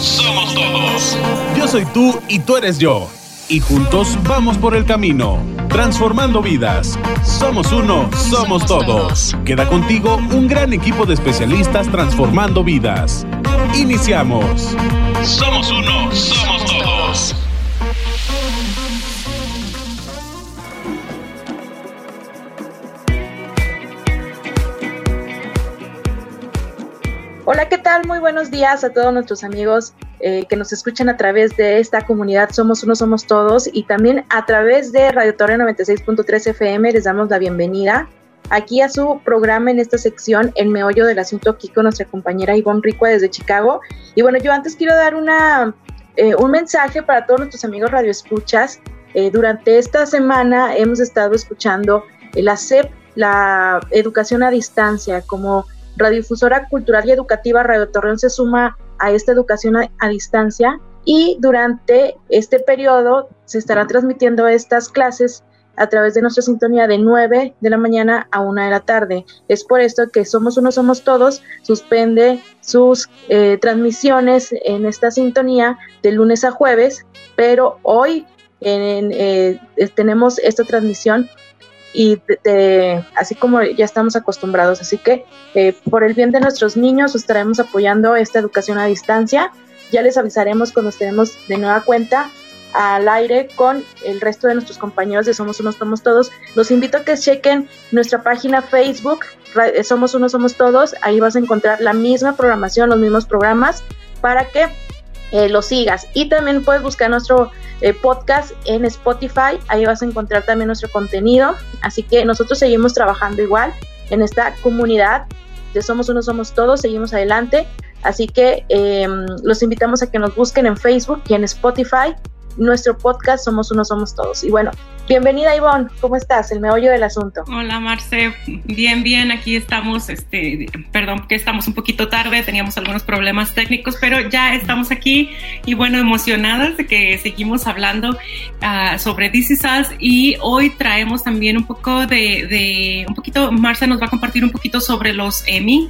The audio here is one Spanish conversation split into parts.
somos todos. Yo soy tú y tú eres yo. Y juntos vamos por el camino, transformando vidas. Somos uno, somos todos. Queda contigo un gran equipo de especialistas transformando vidas. Iniciamos. Somos uno, somos todos. Tal? Muy buenos días a todos nuestros amigos eh, que nos escuchan a través de esta comunidad Somos Uno, Somos Todos y también a través de Radio Torre 96.3 FM. Les damos la bienvenida aquí a su programa en esta sección, El Meollo del Asunto, aquí con nuestra compañera Ivonne Rico desde Chicago. Y bueno, yo antes quiero dar una, eh, un mensaje para todos nuestros amigos radioescuchas. Eh, durante esta semana hemos estado escuchando la CEP, la educación a distancia, como Radiodifusora Cultural y Educativa Radio Torreón se suma a esta educación a, distancia y durante este periodo se estarán transmitiendo estas clases a través de nuestra sintonía de 9 de la mañana a 1 de la tarde. Es por esto que Somos Uno, Somos Todos suspende sus eh, transmisiones en esta sintonía de lunes a jueves, pero hoy eh, tenemos esta transmisión y así como ya estamos acostumbrados. Así que eh, por el bien de nuestros niños estaremos apoyando esta educación a distancia. Ya les avisaremos cuando estemos de nueva cuenta al aire con el resto de nuestros compañeros de Somos Unos Somos Todos. Los invito a que chequen nuestra página Facebook, eh, Somos Unos Somos Todos. Ahí vas a encontrar la misma programación, los mismos programas para que eh, lo sigas. Y también puedes buscar nuestro eh, podcast en Spotify, ahí vas a encontrar también nuestro contenido. Así que nosotros seguimos trabajando igual en esta comunidad de Somos Uno, Somos Todos, seguimos adelante. Así que em, los invitamos a que nos busquen en Facebook y en Spotify. Nuestro podcast Somos Uno, Somos Todos. Y bueno, Bienvenida Ivonne, ¿cómo estás? El meollo del asunto. Hola Marce, bien, bien, aquí estamos, este, perdón que estamos un poquito tarde, teníamos algunos problemas técnicos, pero ya estamos aquí. Y bueno, emocionadas de que seguimos hablando uh, sobre DC y hoy traemos también un poco de, un poquito, Marce nos va a compartir un poquito sobre los Emmy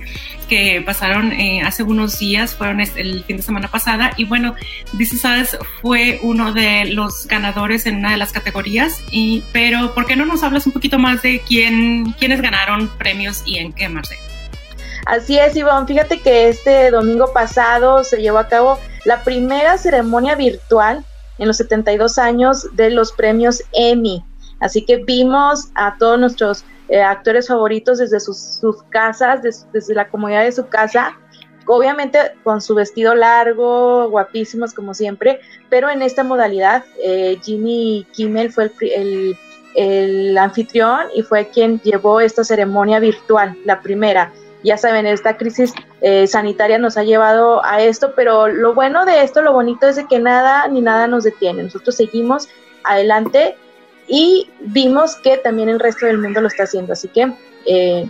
que pasaron eh, hace unos días, fueron el fin de semana pasada. Y bueno, DC fue uno de los ganadores en una de las categorías y, pero, ¿por qué no nos hablas un poquito más de quién, quiénes ganaron premios y en qué, Marce? Así es, Ivonne. Fíjate que este domingo pasado se llevó a cabo la primera ceremonia virtual en los 72 años de los premios Emmy. Así que vimos a todos nuestros eh, actores favoritos desde sus, sus casas, desde la comodidad de su casa, obviamente con su vestido largo, guapísimos como siempre, pero en esta modalidad eh, Jimmy Kimmel fue el, el, anfitrión y fue quien llevó esta ceremonia virtual, la primera. Ya saben, esta crisis eh, sanitaria nos ha llevado a esto, pero lo bueno de esto, lo bonito es de que nada ni nada nos detiene. Nosotros seguimos adelante y vimos que también el resto del mundo lo está haciendo. Así que eh,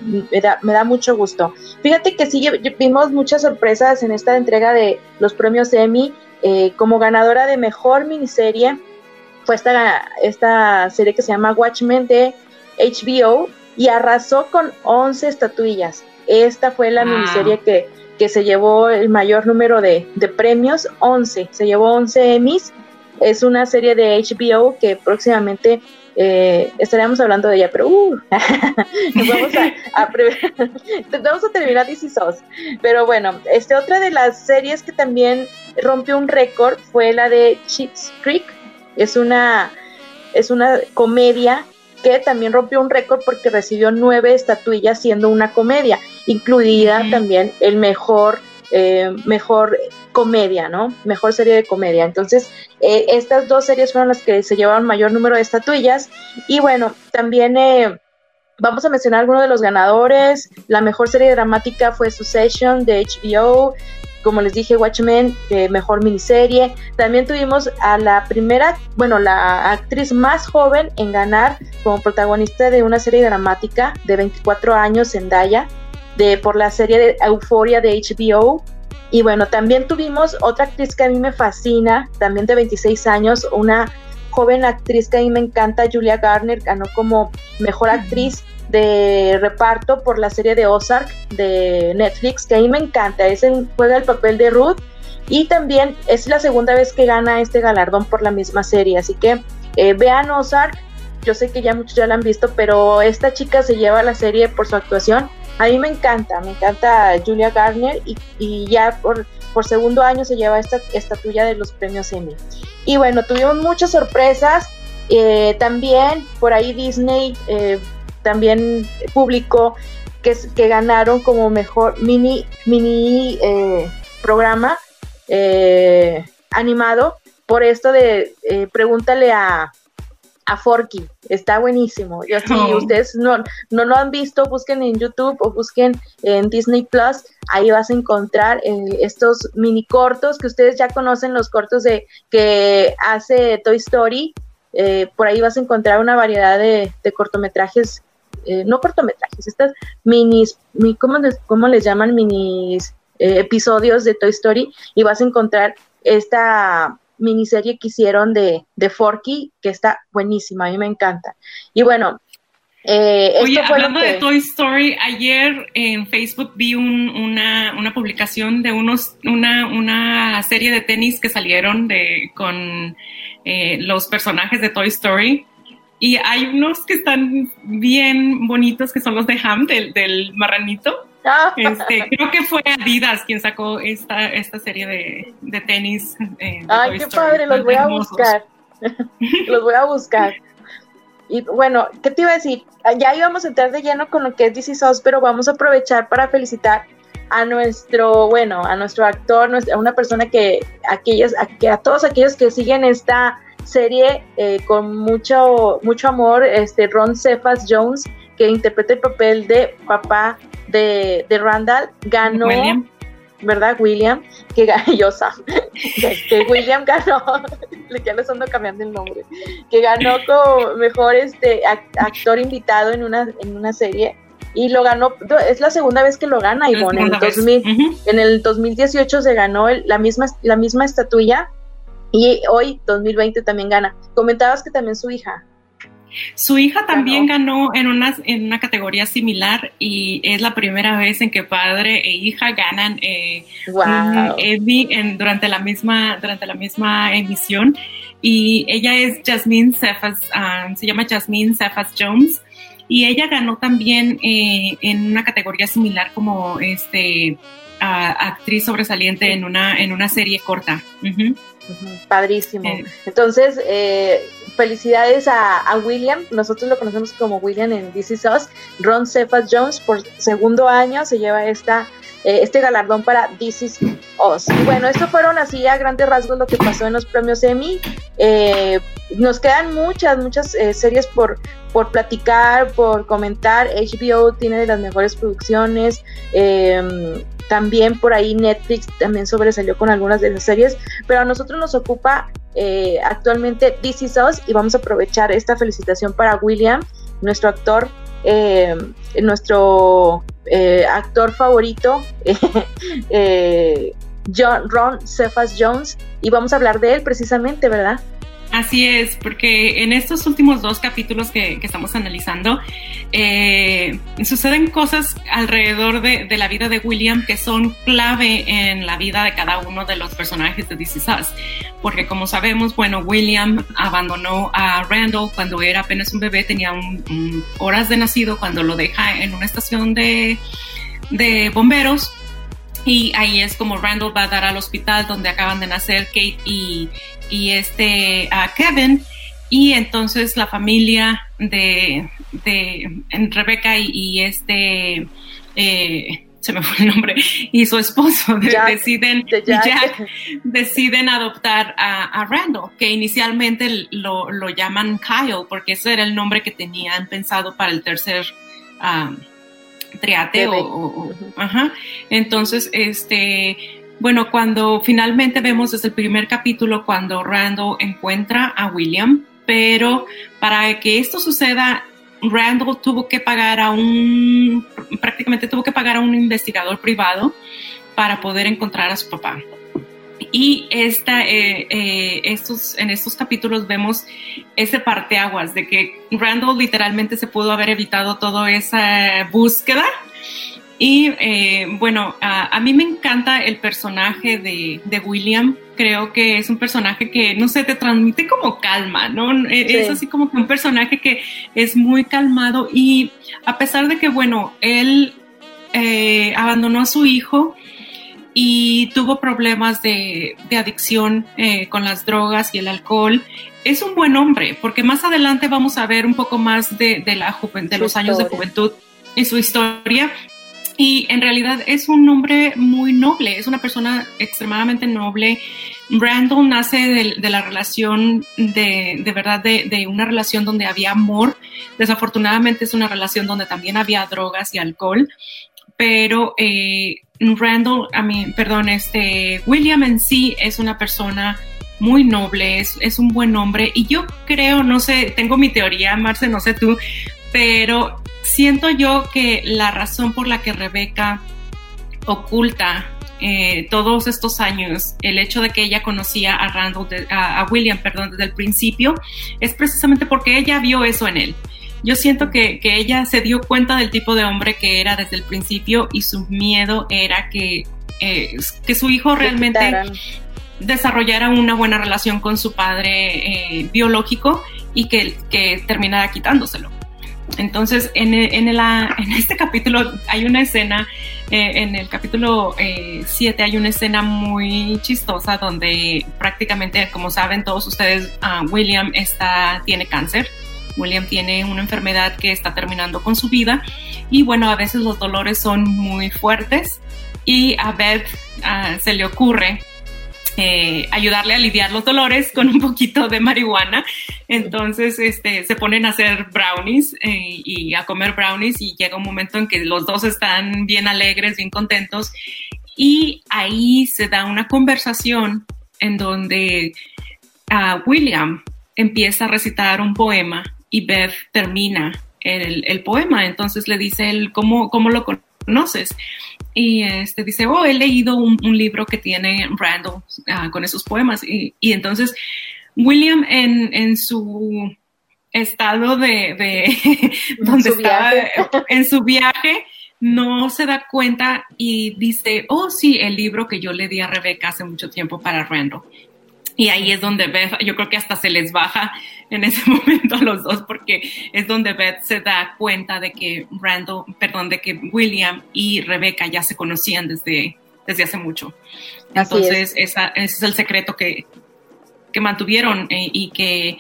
me, da, mucho gusto. Fíjate que sí vimos muchas sorpresas en esta entrega de los premios Emmy. Eh, como ganadora de mejor miniserie fue esta, esta serie que se llama Watchmen de HBO y arrasó con 11 estatuillas. Esta fue la miniserie que, que, se llevó el mayor número de, de premios, 11. Se llevó 11 Emmys. Es una serie de HBO que próximamente eh, estaríamos hablando de ella, pero uh, vamos a, vamos a terminar DC Pero bueno, este, otra de las series que también rompió un récord fue la de Cheats Creek. Es una, es una comedia que también rompió un récord porque recibió nueve estatuillas siendo una comedia, incluida también el mejor eh, mejor comedia, ¿no? Mejor serie de comedia. Entonces, eh, estas dos series fueron las que se llevaron mayor número de estatuillas. Y bueno, también eh, vamos a mencionar algunos de los ganadores. La mejor serie dramática fue Succession de HBO. Como les dije, Watchmen, mejor miniserie. También tuvimos a la primera, bueno, la actriz más joven en ganar como protagonista de una serie dramática de 24 años, Zendaya de, por la serie de Euforia de HBO. Y bueno, también tuvimos otra actriz que a mí me fascina, también de 26 años, una joven actriz que a mí me encanta, Julia Garner, ganó como mejor actriz de reparto por la serie de Ozark de Netflix, que a mí me encanta. Es juega el papel de Ruth Y también es la segunda vez que gana este galardón por la misma serie. Así que eh, vean Ozark. Yo sé que ya muchos ya la han visto, pero esta chica se lleva la serie por su actuación. A mí me encanta, me encanta Julia Garner y, ya por, por, segundo año se lleva esta estatuilla de los premios Emmy. Y bueno, tuvimos muchas sorpresas. Eh, también por ahí Disney eh, también publicó que, que, ganaron como mejor mini, mini eh, programa eh, animado por esto de eh, pregúntale a, a Forky, está buenísimo. Si oh. ustedes no, no lo han visto, busquen en YouTube o busquen en Disney Plus, ahí vas a encontrar eh, estos mini cortos que ustedes ya conocen, los cortos de que hace Toy Story. Eh, por ahí vas a encontrar una variedad de, de cortometrajes, eh, no cortometrajes, estas minis, mi, ¿cómo, les, ¿cómo les llaman? Minis episodios de Toy Story y vas a encontrar esta miniserie que hicieron de, de Forky, que está buenísima, a mí me encanta. Y bueno, eh, Oye, hablando que... de Toy Story, ayer en Facebook vi un, una, una, publicación de unos, una, una, serie de tenis que salieron de, con eh, los personajes de Toy Story. Y hay unos que están bien bonitos, que son los de Ham, del, del marranito. Ah. Este, creo que fue Adidas quien sacó esta, esta serie de, de tenis. Eh, de Ay, Toy qué Story. padre, los voy a buscar. los voy a buscar. Y bueno, ¿qué te iba a decir? Ya íbamos a entrar de lleno con lo que es DC SOS, pero vamos a aprovechar para felicitar a nuestro, bueno, a nuestro actor, a una persona que aquellos, a, que a todos aquellos que siguen esta serie eh, con mucho, mucho amor, este Ron Cephas Jones, que interpreta el papel de papá de, de Randall, ganó, William. ¿verdad? William, que yo que William ganó, ya les ando cambiando el nombre, que ganó como mejor este actor invitado en una, en una serie y lo ganó, es la segunda vez que lo gana Ivonne, en el, 2000, uh -huh. en el 2018 se ganó el, la, misma, la misma estatuilla y hoy 2020 también gana. Comentabas que también su hija, su hija también ganó, ganó en, una, en una categoría similar y es la primera vez en que padre e hija ganan eh, wow. un Emmy en, durante, la misma, durante la misma emisión. Y ella es Jasmine Cephas, um, se llama Jasmine Cephas Jones. Y ella ganó también eh, en una categoría similar como este, uh, actriz sobresaliente en una, en una serie corta. Uh -huh. Padrísimo. Eh. Entonces, eh, felicidades a, a, William. Nosotros lo conocemos como William en This Is Us. Ron Cephas Jones, por segundo año, se lleva esta, eh, este galardón para This Is Us. Y bueno, esto fueron así a grandes rasgos lo que pasó en los premios Emmy. Eh, nos quedan muchas, muchas eh, series por, por platicar, por comentar. HBO tiene de las mejores producciones. Eh, también por ahí Netflix también sobresalió con algunas de esas series, pero a nosotros nos ocupa eh, actualmente This Is Us y vamos a aprovechar esta felicitación para William, nuestro actor, eh, nuestro eh, actor favorito, John, Ron Cephas Jones, y vamos a hablar de él precisamente, ¿verdad? Así es, porque en estos últimos dos capítulos que, estamos analizando, eh, suceden cosas alrededor de, la vida de William que son clave en la vida de cada uno de los personajes de This Is Us. Porque como sabemos, bueno, William abandonó a Randall cuando era apenas un bebé, tenía horas de nacido, cuando lo deja en una estación de, de bomberos y ahí es como Randall va a dar al hospital donde acaban de nacer Kate y, y este uh, Kevin. Y entonces la familia de, de Rebeca y, y este, eh, se me fue el nombre, y su esposo Jack, deciden, de Jack. Jack. deciden adoptar a, a, Randall, que inicialmente lo, lo, llaman Kyle, porque ese era el nombre que tenían pensado para el tercer um, triate o, o, o, ajá. Entonces, este, bueno, cuando finalmente vemos desde el primer capítulo cuando Randall encuentra a William, pero para que esto suceda, Randall tuvo que pagar a un, prácticamente tuvo que pagar a un investigador privado para poder encontrar a su papá. Y esta, eh, eh, estos, en estos capítulos vemos ese parteaguas de que Randall literalmente se pudo haber evitado toda esa búsqueda Y eh, bueno, a, mí me encanta el personaje de, de, William. Creo que es un personaje que, no sé, te transmite como calma, ¿no? E, es así como que un personaje que es muy calmado y a pesar de que, bueno, él eh, abandonó a su hijo y tuvo problemas de, de adicción eh, con las drogas y el alcohol, es un buen hombre, porque más adelante vamos a ver un poco más de, de la de los años de juventud y su historia y en realidad es un hombre muy noble, es una persona extremadamente noble. Randall nace de, la relación de, de verdad, de, de, una relación donde había amor. Desafortunadamente es una relación donde también había drogas y alcohol. Pero eh, Randall, a mí, perdón, este, William en sí es una persona muy noble, es, es, un buen hombre. Y yo creo, no sé, tengo mi teoría, Marce, no sé tú, pero siento yo que la razón por la que Rebeca oculta eh, todos estos años el hecho de que ella conocía a Randall, a, William, perdón, desde el principio, es precisamente porque ella vio eso en él. Yo siento que, ella se dio cuenta del tipo de hombre que era desde el principio y su miedo era que, eh, que su hijo realmente desarrollara una buena relación con su padre eh, biológico y que, que terminara quitándoselo. Entonces, en, en, en, este capítulo hay una escena, eh, en el capítulo 7 eh, hay una escena muy chistosa donde prácticamente, como saben todos ustedes, uh, William está, tiene cáncer. William tiene una enfermedad que está terminando con su vida y bueno, a veces los dolores son muy fuertes y a Beth uh, se le ocurre eh, ayudarle a aliviar los dolores con un poquito de marihuana. Entonces, este, se ponen a hacer brownies eh, y a comer brownies y llega un momento en que los dos están bien alegres, bien contentos y ahí se da una conversación en donde uh, William empieza a recitar un poema y Beth termina el, el poema. Entonces le dice él, ¿cómo, cómo lo conoces? Y este dice, oh, he leído un, libro que tiene Randall ah, con esos poemas. Y, entonces William en, en su estado de, donde está en su viaje no se da cuenta y dice, oh sí, el libro que yo le di a Rebeca hace mucho tiempo para Randall. Y ahí es donde Beth, yo creo que hasta se les baja en ese momento a los dos, porque es donde Beth se da cuenta de que Randall, perdón, de que William y Rebecca ya se conocían desde, desde hace mucho. Entonces, ese es el secreto que, que mantuvieron eh, y que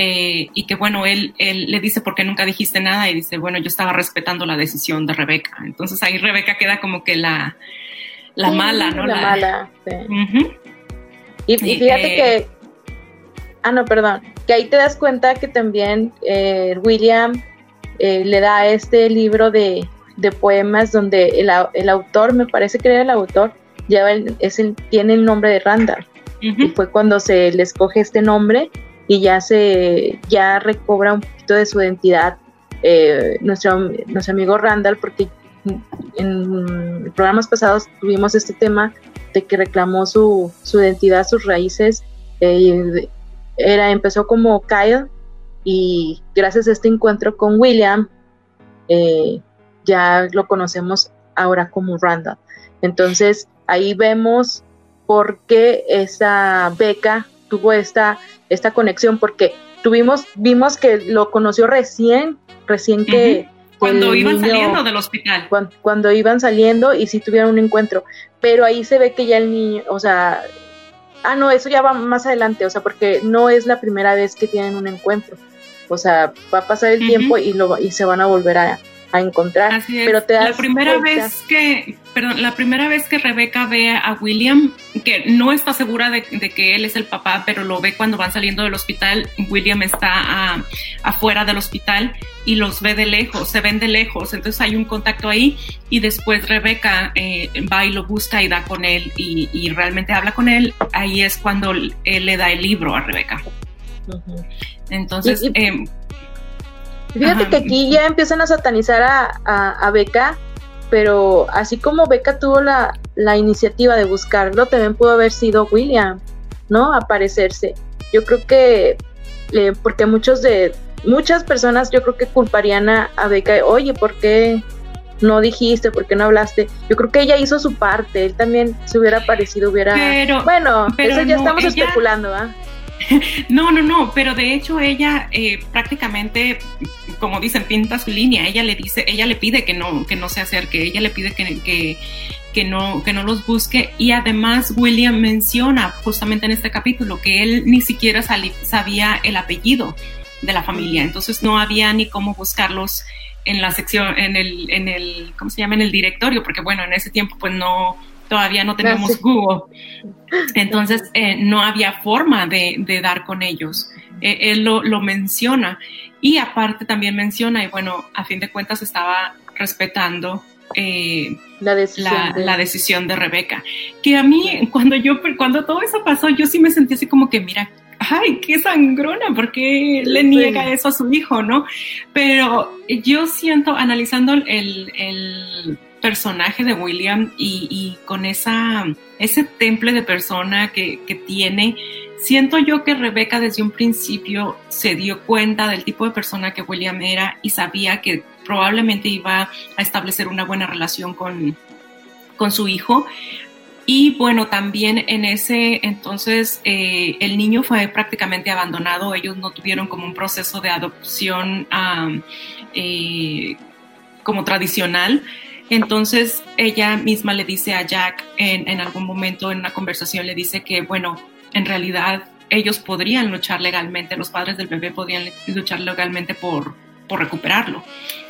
eh, y que bueno, él, él le dice, ¿por qué nunca dijiste nada? Y dice, bueno, yo estaba respetando la decisión de Rebeca. Entonces ahí Rebeca queda como que la, la mala, ¿no? La, mala, sí. Y, fíjate que, ah, no, perdón, que ahí te das cuenta que también eh, William eh, le da este libro de, poemas donde el, autor, me parece que era el autor, lleva es el, tiene el nombre de Randall. Y fue cuando se le escoge este nombre y ya se ya recobra un poquito de su identidad eh, nuestro, nuestro amigo Randall, porque en programas pasados tuvimos este tema de que reclamó su, su identidad, sus raíces. Eh, era, empezó como Kyle y gracias a este encuentro con William, eh, ya lo conocemos ahora como Randall. Entonces ahí vemos por qué esa beca tuvo esta, esta conexión, porque tuvimos, vimos que lo conoció recién, recién que, cuando iban saliendo del hospital. Cuando, iban saliendo y si tuvieron un encuentro. Pero ahí se ve que ya el niño, o sea, ah, no, eso ya va más adelante, o sea, porque no es la primera vez que tienen un encuentro. O sea, va a pasar el tiempo y, lo, y se van a volver a, a encontrar. Pero te la primera vez que, perdón, la primera vez que Rebeca ve a William, que no está segura de, que él es el papá, pero lo ve cuando van saliendo del hospital. William está afuera del hospital y los ve de lejos, se ven de lejos. Entonces hay un contacto ahí y después Rebeca eh, va y lo busca y da con él y, realmente habla con él. Ahí es cuando él le da el libro a Rebeca. Entonces, em, Fíjate que aquí ya empiezan a satanizar a, a, Beca, pero así como Beca tuvo la, iniciativa de buscarlo, también pudo haber sido William, ¿no? Aparecerse. Yo creo que, eh, porque muchos de, muchas personas yo creo que culparían a, a Beca, oye, ¿por qué, no dijiste, por qué no hablaste. Yo creo que ella hizo su parte, él también se hubiera parecido, hubiera... Pero, bueno, pero eso ya no, estamos ella- especulando, ¿ah? No, no, no, pero de hecho ella eh, prácticamente, como dicen, pinta su línea. Ella le dice, ella le pide que no, que no se acerque, ella le pide que, que, que no, que no los busque. Y además William menciona justamente en este capítulo que él ni siquiera sabía el apellido de la familia, entonces no había ni cómo buscarlos en la sección, en el, en el, ¿cómo se llama? En el directorio, porque bueno, en ese tiempo pues no, todavía no teníamos. Google. Entonces eh, no había forma de, de dar con ellos. Eh, él lo, lo menciona y aparte también menciona, y bueno, a fin de cuentas estaba respetando eh, La decisión. la, de- la decisión de Rebeca. Que a mí, cuando yo, cuando todo eso pasó, yo sí me sentí así como que, mira, ay, qué sangrona, porque le Sí. niega eso a su hijo, ¿no? Pero yo siento, analizando el, el personaje de William y, con esa, ese temple de persona que, que tiene, siento yo que Rebeca desde un principio se dio cuenta del tipo de persona que William era y sabía que probablemente iba a establecer una buena relación con, con su hijo. Y bueno, también en ese entonces eh, el niño fue prácticamente abandonado, ellos no tuvieron como un proceso de adopción eh, como tradicional. Entonces ella misma le dice a Jack en, en algún momento en una conversación, le dice que bueno, en realidad ellos podrían luchar legalmente, los padres del bebé podrían luchar legalmente por, por recuperarlo.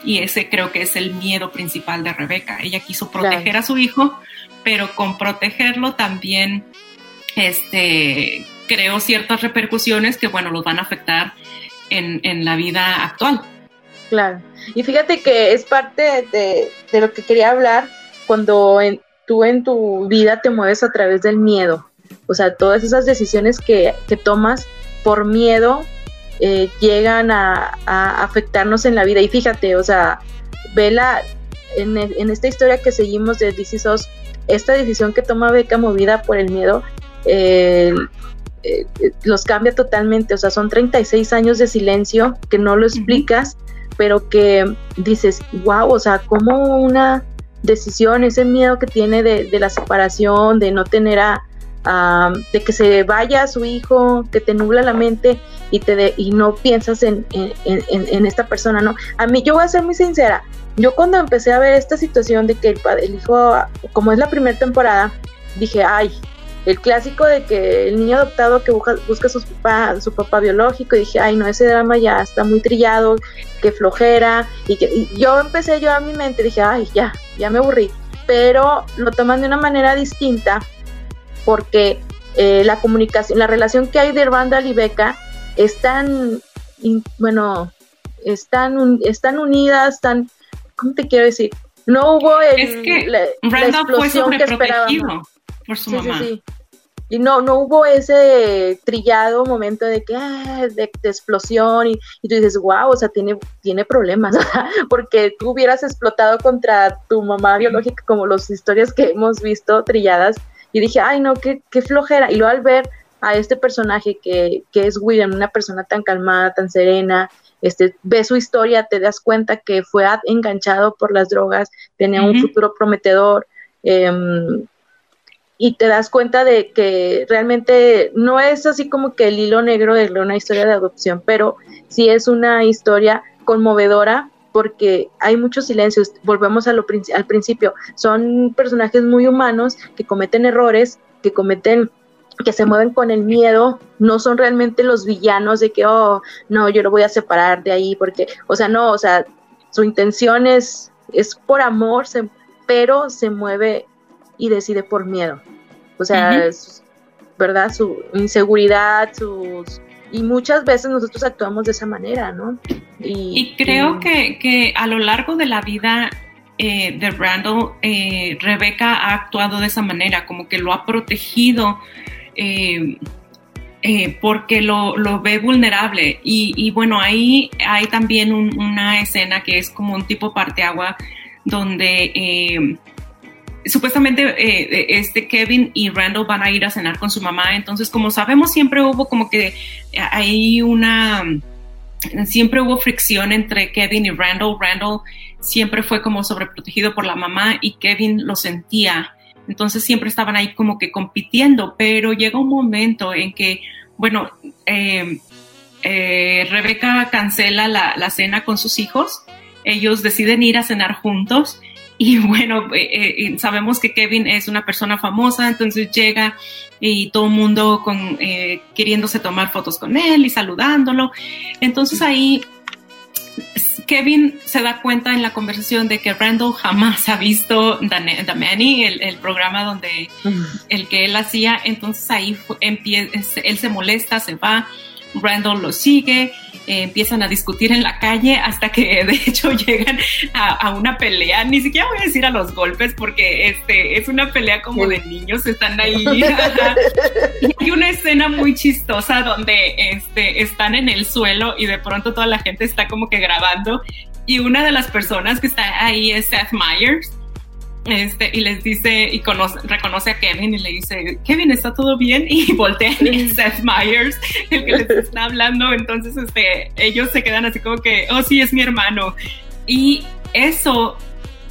Y ese creo que es el miedo principal de Rebeca. Ella quiso proteger Claro. a su hijo, pero con protegerlo también este, creó ciertas repercusiones que, bueno, los van a afectar en, en la vida actual. Claro. Y fíjate que es parte de, de lo que quería hablar cuando en- tú en tu vida te mueves a través del miedo. O sea, todas esas decisiones que, que tomas por miedo eh, llegan a, a afectarnos en la vida. Y fíjate, o sea, vela en, e- en esta historia que seguimos de DC SOS, esta decisión que toma Beca movida por el miedo, eh, eh, eh, los cambia totalmente. O sea, son 36 años de silencio que no lo explicas, pero que dices, wow, o sea, como una decisión, ese miedo que tiene de, de la separación, de no tener a, a- de que se vaya su hijo, que te nubla la mente y te de- y no piensas en, en- en- esta persona, ¿no? A mí, yo voy a ser muy sincera, yo cuando empecé a ver esta situación de que el, el hijo, como es la primera temporada, dije, ay, el clásico de que el niño adoptado que busca, busca a su papá, su papá biológico, y dije, ay, no, ese drama ya está muy trillado, que flojera, y que y yo empecé yo a mi mente, dije, ay, ya, ya me aburrí, pero lo toman de una manera distinta, porque eh, la comunicación, la relación que hay de Randall y Becca es tan, in- bueno, están, están unidas, están, ¿cómo te quiero decir? No hubo el, Es que la, la Randall fue explosión que esperábamos. por su Sí, mamá. sí, sí. Y no, no hubo ese trillado momento de que ah, de, de explosión y, y tú dices, wow, o sea, tiene, tiene problemas, porque tú hubieras explotado contra tu mamá biológica como las historias que hemos visto trilladas y dije, ay no, qué, qué flojera. Y luego al ver a este personaje que, que es William, una persona tan calmada, tan serena, este, ves su historia, te das cuenta que fue enganchado por las drogas, tenía un futuro prometedor. em, y te das cuenta de que realmente no es así como que el hilo negro de una historia de adopción, pero sí es una historia conmovedora porque hay muchos silencios. Volvemos a lo al principio. Son personajes muy humanos que cometen errores, que cometen que se mueven con el miedo, no son realmente los villanos de que, oh, no, yo lo voy a separar de ahí, porque, o sea, no, o sea, su intención es, es por amor, pero se mueve y decide por miedo. O sea, es, ¿verdad? Su inseguridad, sus... Y muchas veces nosotros actuamos de esa manera, ¿no? Y creo y- que, que a lo largo de la vida eh, de Randall, eh, Rebeca ha actuado de esa manera, como que lo ha protegido eh, eh, porque lo, lo ve vulnerable. Y, y bueno, ahí hay también un- una escena que es como un tipo parteagua donde... eh, Supuestamente eh, este Kevin y Randall van a ir a cenar con su mamá, entonces como sabemos siempre hubo como que hay una siempre hubo fricción entre Kevin y Randall. Randall siempre fue como sobreprotegido por la mamá y Kevin lo sentía. Entonces siempre estaban ahí como que compitiendo, pero llega un momento en que, bueno, eh, eh, Rebeca cancela la, cena con sus hijos, ellos deciden ir a cenar juntos y bueno, eh, sabemos que Kevin es una persona famosa, entonces llega y todo el mundo con, queriéndose tomar fotos con él y saludándolo. Entonces ahí Kevin se da cuenta en la conversación de que Randall jamás ha visto The Manny, el, programa donde el que él hacía. Entonces ahí empieza, él se molesta, se va. Randall lo sigue eh, empiezan a discutir en la calle hasta que de hecho llegan a, una pelea, ni siquiera voy a decir a los golpes porque este es una pelea como de niños, están ahí. y hay una escena muy chistosa donde este, están en el suelo y de pronto toda la gente está como que grabando y una de las personas que está ahí es Seth Meyers este, y les dice, y reconoce a Kevin y le dice, Kevin, ¿está todo bien? Y voltean y es Seth Meyers, el que les está hablando. Entonces, este, ellos se quedan así como que, oh, sí, es mi hermano. Y eso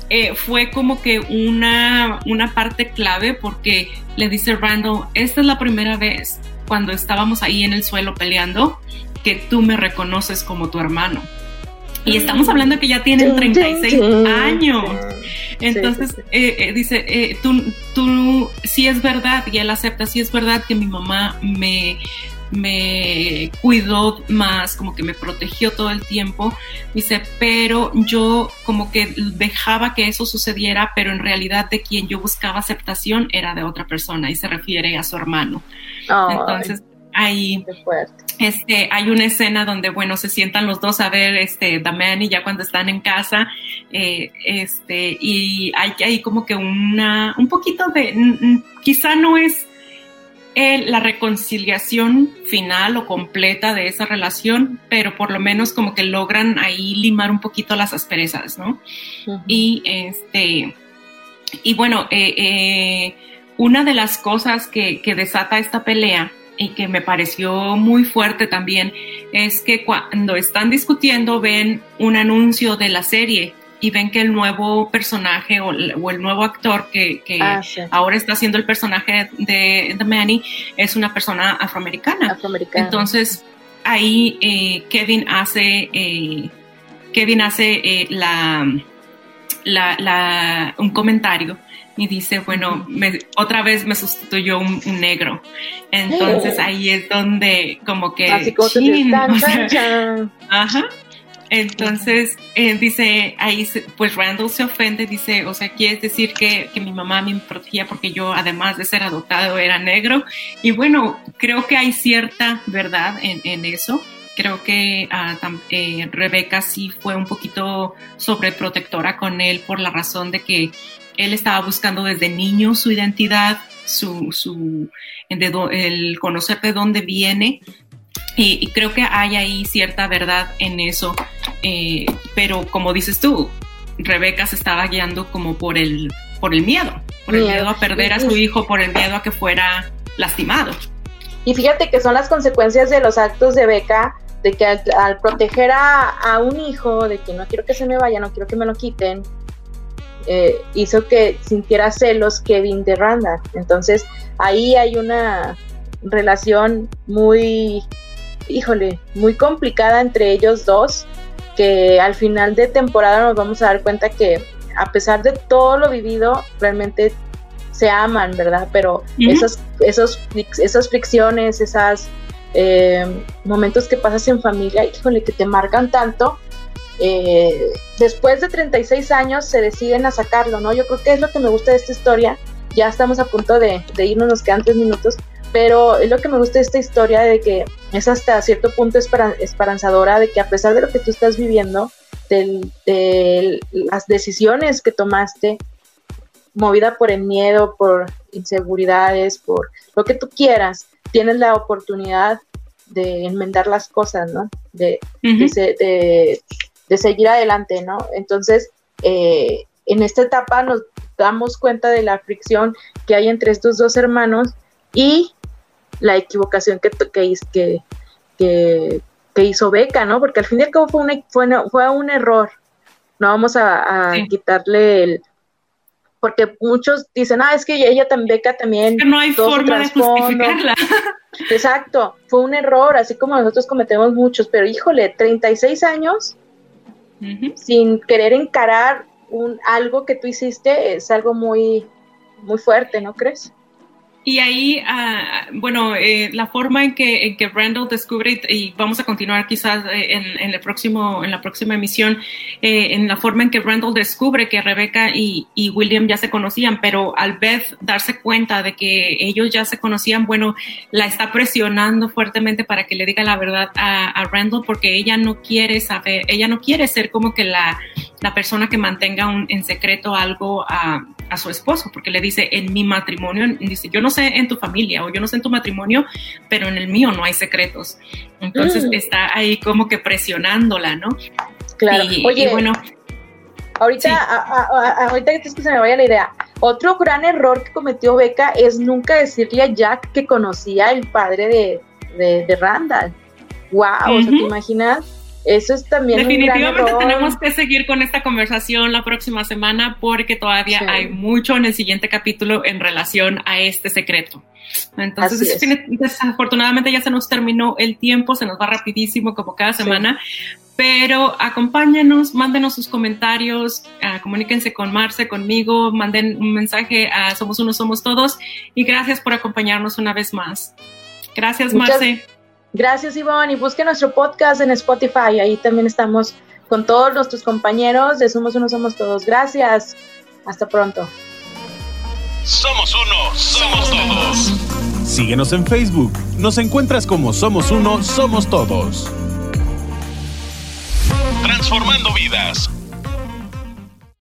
eh, fue como que una, una parte clave porque le dice Randall, esta es la primera vez cuando estábamos ahí en el suelo peleando que tú me reconoces como tu hermano. Y estamos hablando que ya tienen 36 años. Entonces eh, eh, dice, eh, tú, tú, sí es verdad, y él acepta, sí es verdad que mi mamá me, me cuidó más, como que me protegió todo el tiempo. Dice, pero yo como que dejaba que eso sucediera, pero en realidad de quien yo buscaba aceptación era de otra persona y se refiere a su hermano. Entonces, ahí este, hay una escena donde, bueno, se sientan los dos a ver este, y ya cuando están en casa, eh, este, y hay como que una, un poquito de, quizá no es la reconciliación final o completa de esa relación, pero por lo menos como que logran ahí limar un poquito las asperezas, ¿no? Y este, y bueno, eh, eh, una de las cosas que, que desata esta pelea y que me pareció muy fuerte también es que cuando están discutiendo ven un anuncio de la serie y ven que el nuevo personaje o, el nuevo actor que, ah, ahora está haciendo el personaje de The Manny es una persona afroamericana. Entonces ahí eh, Kevin hace eh, Kevin hace eh, la, la, un comentario y dice, bueno, otra vez me sustituyó un, negro. Entonces ahí es donde como que... Así como ajá. Entonces eh, dice, ahí pues Randall se ofende, dice, o sea, quiere decir que, que, mi mamá me protegía porque yo además de ser adoptado era negro. Y bueno, creo que hay cierta verdad en, en eso. Creo que uh, eh, Rebeca sí fue un poquito sobreprotectora con él por la razón de que él estaba buscando desde niño su identidad, su, su, el conocer de dónde viene. Y, creo que hay ahí cierta verdad en eso. Eh, pero como dices tú, Rebeca se estaba guiando como por el, por el miedo, por el miedo a perder a su hijo, por el miedo a que fuera lastimado. Y fíjate que son las consecuencias de los actos de Beca, de que al, proteger a, a, un hijo, de que no quiero que se me vaya, no quiero que me lo quiten, eh, hizo que sintiera celos Kevin de Randa. Entonces ahí hay una relación muy, híjole, muy complicada entre ellos dos, que al final de temporada nos vamos a dar cuenta que a pesar de todo lo vivido, realmente se aman, ¿verdad? Pero esos, esos, esas fricciones, esos eh, momentos que pasas en familia, híjole, que te marcan tanto, eh, después de 36 años se deciden a sacarlo, ¿no? Yo creo que es lo que me gusta de esta historia. Ya estamos a punto de, irnos, nos quedan tres minutos, pero es lo que me gusta de esta historia de que es hasta cierto punto esperanzadora de que a pesar de lo que tú estás viviendo, de las decisiones que tomaste, movida por el miedo, por inseguridades, por lo que tú quieras, tienes la oportunidad de enmendar las cosas, ¿no? De, de, de seguir adelante, ¿no? Entonces, eh, en esta etapa nos damos cuenta de la fricción que hay entre estos dos hermanos y la equivocación que, que, que, que hizo Beca, ¿no? Porque al fin y al cabo fue, fue, un error no vamos a, quitarle el... Porque muchos dicen, ah, es que ella también, Beca también... no hay forma de justificarla. Exacto, fue un error, así como nosotros cometemos muchos, pero híjole, 36 años sin querer encarar un, algo que tú hiciste es algo muy, muy fuerte, ¿no crees? Y ahí, ah, bueno, eh, la forma en que, Randall descubre, y vamos a continuar quizás eh, en, el próximo, en la próxima emisión, eh, en la forma en que Randall descubre que Rebecca y, William ya se conocían, pero al Beth darse cuenta de que ellos ya se conocían, bueno, la está presionando fuertemente para que le diga la verdad a, Randall porque ella no quiere saber, ella no quiere ser como que la, la persona que mantenga un, en secreto algo a, a su esposo, porque le dice, en mi matrimonio, dice, yo no en tu familia o yo no sé en tu matrimonio, pero en el mío no hay secretos. Entonces mm. está ahí como que presionándola, ¿no? Claro. Oye, bueno. Ahorita, ahorita que se me vaya la idea, otro gran error que cometió Beca es nunca decirle a Jack que conocía el padre de, de, Randall. Wow, ¿te imaginas? Eso es también Definitivamente un gran tenemos que seguir con esta conversación la próxima semana porque todavía hay mucho en el siguiente capítulo en relación a este secreto. Entonces, desafortunadamente ya se nos terminó el tiempo, se nos va rapidísimo como cada semana, pero acompáñanos, mándenos sus comentarios, uh, comuníquense con Marce, conmigo, manden un mensaje a Somos Uno, Somos Todos y gracias por acompañarnos una vez más. Gracias, Marce. Gracias, Ivonne. Y busque nuestro podcast en Spotify. Ahí también estamos con todos nuestros compañeros de Somos Uno, Somos Todos. Gracias. Hasta pronto. Somos Uno, Somos Todos. Síguenos en Facebook. Nos encuentras como Somos Uno, Somos Todos. Transformando vidas.